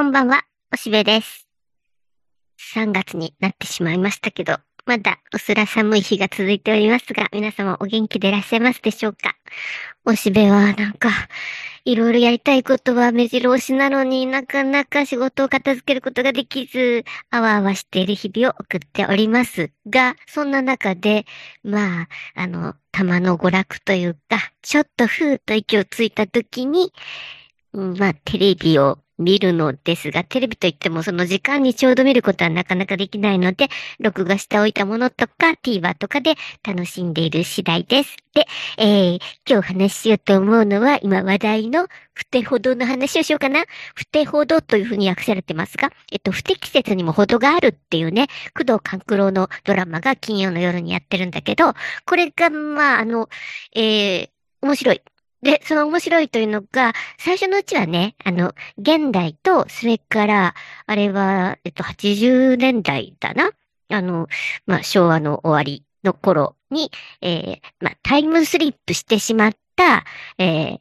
こんばんは、おしべです。3月になってしまいましたけど、まだうすら寒い日が続いておりますが、皆様お元気でいらっしゃいますでしょうか？おしべはなんか、いろいろやりたいことは目白押しなのになかなか仕事を片付けることができず、あわあわしている日々を送っておりますが、そんな中で、まあ、あの、玉の娯楽というか、ちょっとふーっと息をついた時に、まあ、テレビを見るのですが、テレビといってもその時間にちょうど見ることはなかなかできないので、録画しておいたものとか TVer とかで楽しんでいる次第です。で、えー、今日話しようと思うのは、今話題の不手ほどの話をしようかな。不手ほどというふうに訳されてますが、えっと、不適切にも程があるっていうね、工藤官九郎のドラマが金曜の夜にやってるんだけど、これが、まあ、あの、えー、面白い。で、その面白いというのが、最初のうちはね、あの、現代と、それから、あれは、えっと、80年代だな。あの、まあ、昭和の終わりの頃に、えー、まあ、タイムスリップしてしまった、えー、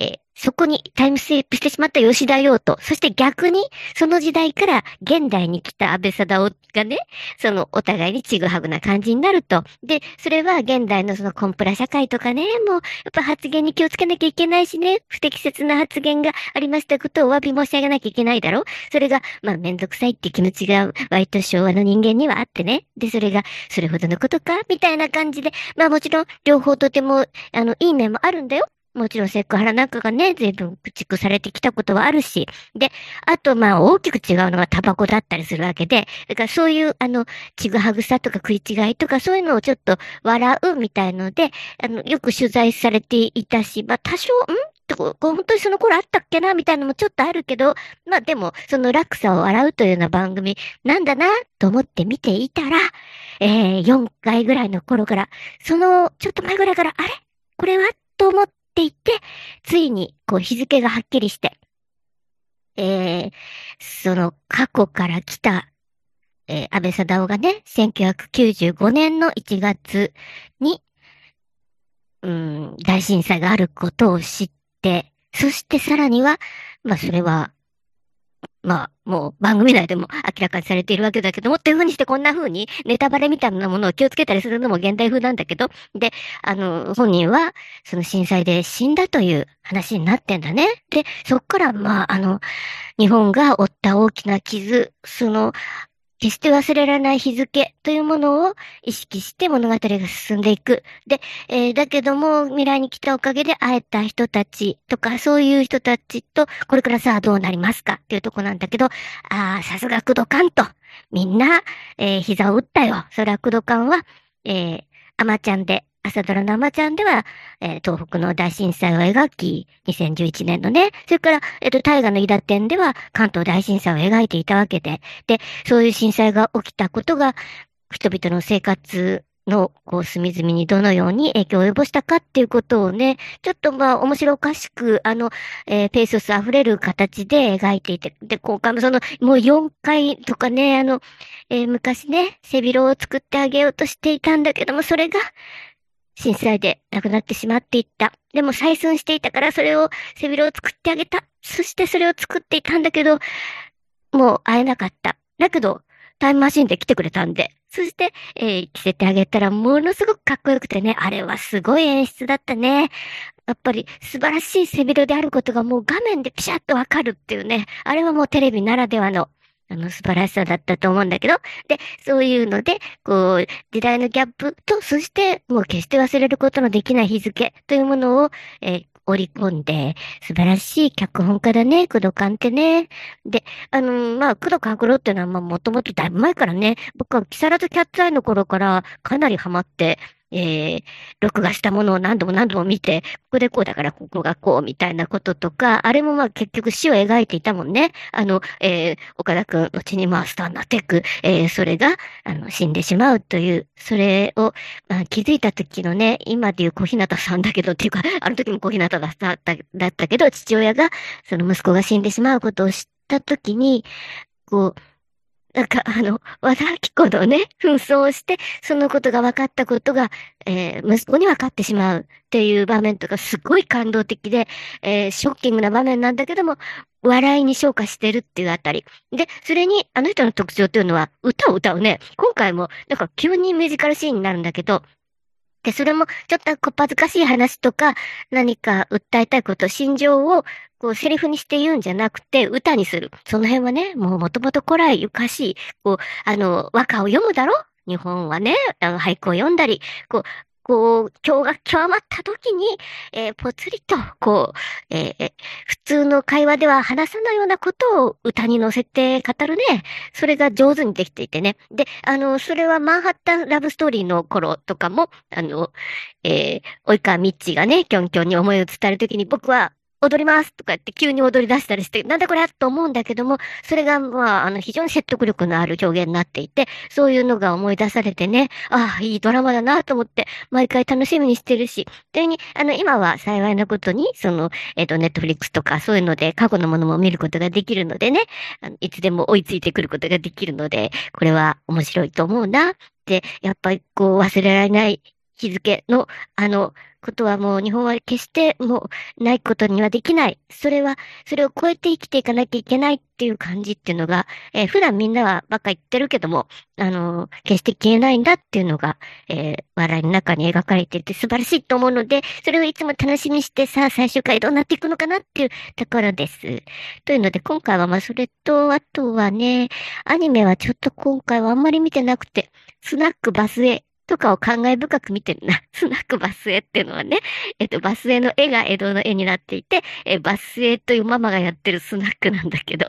えーそこにタイムスリップしてしまった吉田洋と、そして逆に、その時代から現代に来た安倍貞夫がね、そのお互いにちぐはぐな感じになると。で、それは現代のそのコンプラ社会とかね、もうやっぱ発言に気をつけなきゃいけないしね、不適切な発言がありましたことをお詫び申し上げなきゃいけないだろそれが、まあめんどくさいって気持ちが割と昭和の人間にはあってね。で、それがそれほどのことか？みたいな感じで、まあもちろん両方とても、あの、いい面もあるんだよ。もちろんセクハラなんかがね、随分駆逐されてきたことはあるし。で、あとまあ大きく違うのがタバコだったりするわけで、だからそういうあの、ちぐはぐさとか食い違いとかそういうのをちょっと笑うみたいので、あの、よく取材されていたし、まあ多少、ん？とこ、本当にその頃あったっけなみたいなのもちょっとあるけど、まあでも、その落差を笑うというような番組なんだなと思って見ていたら、えー、4回ぐらいの頃から、そのちょっと前ぐらいから、あれ？これは？と思ってっていて、ついにこう日付がはっきりして、えー、その過去から来た、えー、安倍貞夫がね、1995年の1月に、うん、大震災があることを知って、そしてさらには、まあそれは、まあ、もう番組内でも明らかにされているわけだけども、っていうふうにしてこんな風にネタバレみたいなものを気をつけたりするのも現代風なんだけど、で、あの、本人はその震災で死んだという話になってんだね。で、そっから、まあ、あの、日本が負った大きな傷、その、決して忘れられない日付というものを意識して物語が進んでいく。で、えーだけども未来に来たおかげで会えた人たちとか、そういう人たちと、これからさあどうなりますか？っていうとこなんだけど、ああ、さすが工藤館と、みんな、えー膝を打ったよ。それは工藤館は、えー、アマちゃんで、朝ドラのアマちゃんでは、えー東北の大震災を描き、2011年のね、それから、えっ、と、大河の伊田店では関東大震災を描いていたわけで、で、そういう震災が起きたことが、人々の生活の、こう、隅々にどのように影響を及ぼしたかっていうことをね、ちょっとまあ、面白おかしく、あの、えーペーソス溢れる形で描いていて、で、今回もその、もう4回とかね、あの、えー昔ね、背広を作ってあげようとしていたんだけども、それが、震災で亡くなってしまっていった。でも採寸していたからそれを背広を作ってあげた。そしてそれを作っていたんだけど、もう会えなかった。だけど、タイムマシンで来てくれたんで。そして、えー着せてあげたらものすごくかっこよくてね、あれはすごい演出だったね。やっぱり素晴らしい背広であることがもう画面でピシャッとわかるっていうね。あれはもうテレビならではの、あの素晴らしさだったと思うんだけど。で、そういうので、こう、時代のギャップと、そしてもう決して忘れることのできない日付というものを、えー織り込んで、素晴らしい脚本家だね、工藤館ってね。で、あのまあ、工藤官九郎っていうのは、まあ、もともとだいぶ前からね、僕は木更津キャッツアイの頃からかなりハマって、えー、録画したものを何度も何度も見て、ここでこうだからここがこうみたいなこととか、あれもまあ結局死を描いていたもんね。あの、えー、岡田くん、後にまあスターになっていく、えー、それが、あの、死んでしまうという、それを、まあ、気づいた時のね、今でいう小日向さんだけどっていうか、あの時も小日向だった、だったけど、父親が、その息子が死んでしまうことを知った時に、こう、なんか、あの、和田明子のね、紛争をして、そのことが分かったことが、えー、息子に分かってしまうっていう場面とか、すごい感動的で、えー、ショッキングな場面なんだけども、笑いに昇華してるっていうあたり。で、それに、あの人の特徴というのは、歌を歌うね。今回も、なんか急にミュージカルシーンになるんだけど、でそれも、ちょっとこっぱずかしい話とか、何か訴えたいこと、心情を、こう、セリフにして言うんじゃなくて、歌にする。その辺はね、もうもともと古来ゆかしい、こう、あの、和歌を読むだろ？日本はね、あの、俳句を読んだり、こう、こう、今日が極まった時に、えー、ぽつりと、こう、えー、普通の会話では話さないようなことを歌に乗せて語るね。それが上手にできていてね。で、あの、それはマンハッタンラブストーリーの頃とかも、あの、えー、及川みっちがね、きょんきょんに思いを伝えるときに僕は踊りますとか言って急に踊り出したりして、なんだこれと思うんだけども、それがまあ、あの、非常に説得力のある表現になっていて、そういうのが思い出されてね、ああ、いいドラマだなと思って、毎回楽しみにしてるし、でに、あの、今は幸いなことに、その、えっ、ー、と、ネットフリックスとかそういうので過去のものも見ることができるのでね、あのいつでも追いついてくることができるので、これは面白いと思うなって、やっぱりこう忘れられない日付の、あの、ことはもう日本は決してもうないことにはできない。それは、それを超えて生きていかなきゃいけないっていう感じっていうのが、えー、普段みんなはばっか言ってるけども、あのー、決して消えないんだっていうのが、えー、笑いの中に描かれていて素晴らしいと思うので、それをいつも楽しみにしてさあ最終回どうなっていくのかなっていうところです。というので今回はまあそれと、あとはね、アニメはちょっと今回はあんまり見てなくて、スナックバスへとかを感慨深く見てるな。スナックバスへっていうのはね、えっと、バスへの絵が江戸の絵になっていて、え、バスへというママがやってるスナックなんだけど、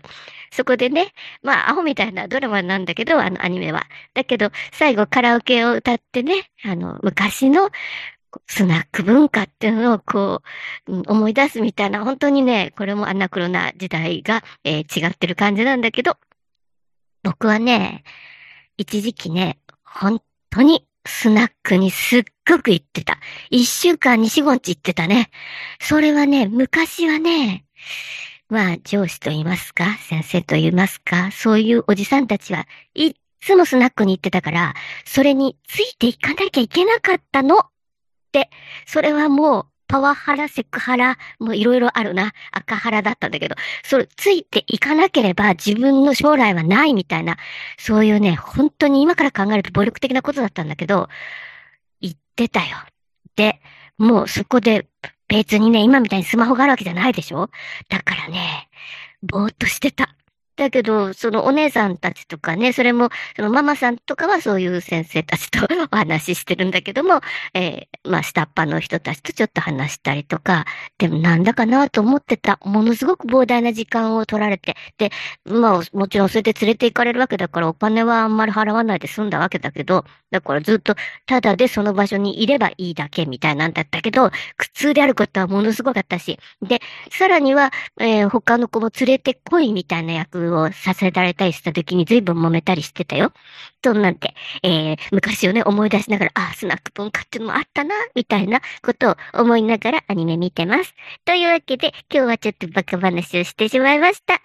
そこでね、まあ、アホみたいなドラマなんだけど、あのアニメは。だけど、最後カラオケを歌ってね、あの、昔のスナック文化っていうのをこう、思い出すみたいな、本当にね、これもアナクロな時代が、えー、違ってる感じなんだけど、僕はね、一時期ね、本当にスナックにすっごく行ってた。一週間に四五日行ってたね。それはね、昔はね、まあ上司と言いますか、先生と言いますか、そういうおじさんたちはいっつもスナックに行ってたから、それについていかなきゃいけなかったのって、それはもうパワハラ、セクハラ、もういろいろあるな。赤ハラだったんだけど、それついていかなければ自分の将来はないみたいな、そういうね、本当に今から考えると暴力的なことだったんだけど、言ってたよ。で、もうそこで別にね、今みたいにスマホがあるわけじゃないでしょ？だからね、ぼーっとしてた。だけど、そのお姉さんたちとかね、それも、そのママさんとかはそういう先生たちと お話ししてるんだけども、えー、まあ、下っ端の人たちとちょっと話したりとか、でもなんだかなと思ってた。ものすごく膨大な時間を取られて、で、まあ、もちろんそれで連れて行かれるわけだから、お金はあんまり払わないで済んだわけだけど、だからずっと、ただでその場所にいればいいだけみたいなんだったけど、苦痛であることはものすごかったし、で、さらには、えー、他の子も連れてこいみたいな役をさせられたりした時に随分揉めたりしてたよ。そんなんて、えー、昔をね、思い出しながら、あ、スナック文化っていうのもあったな、みたいなことを思いながらアニメ見てます。というわけで、今日はちょっとバカ話をしてしまいました。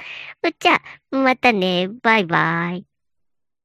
じゃあ、またね、バイバイ。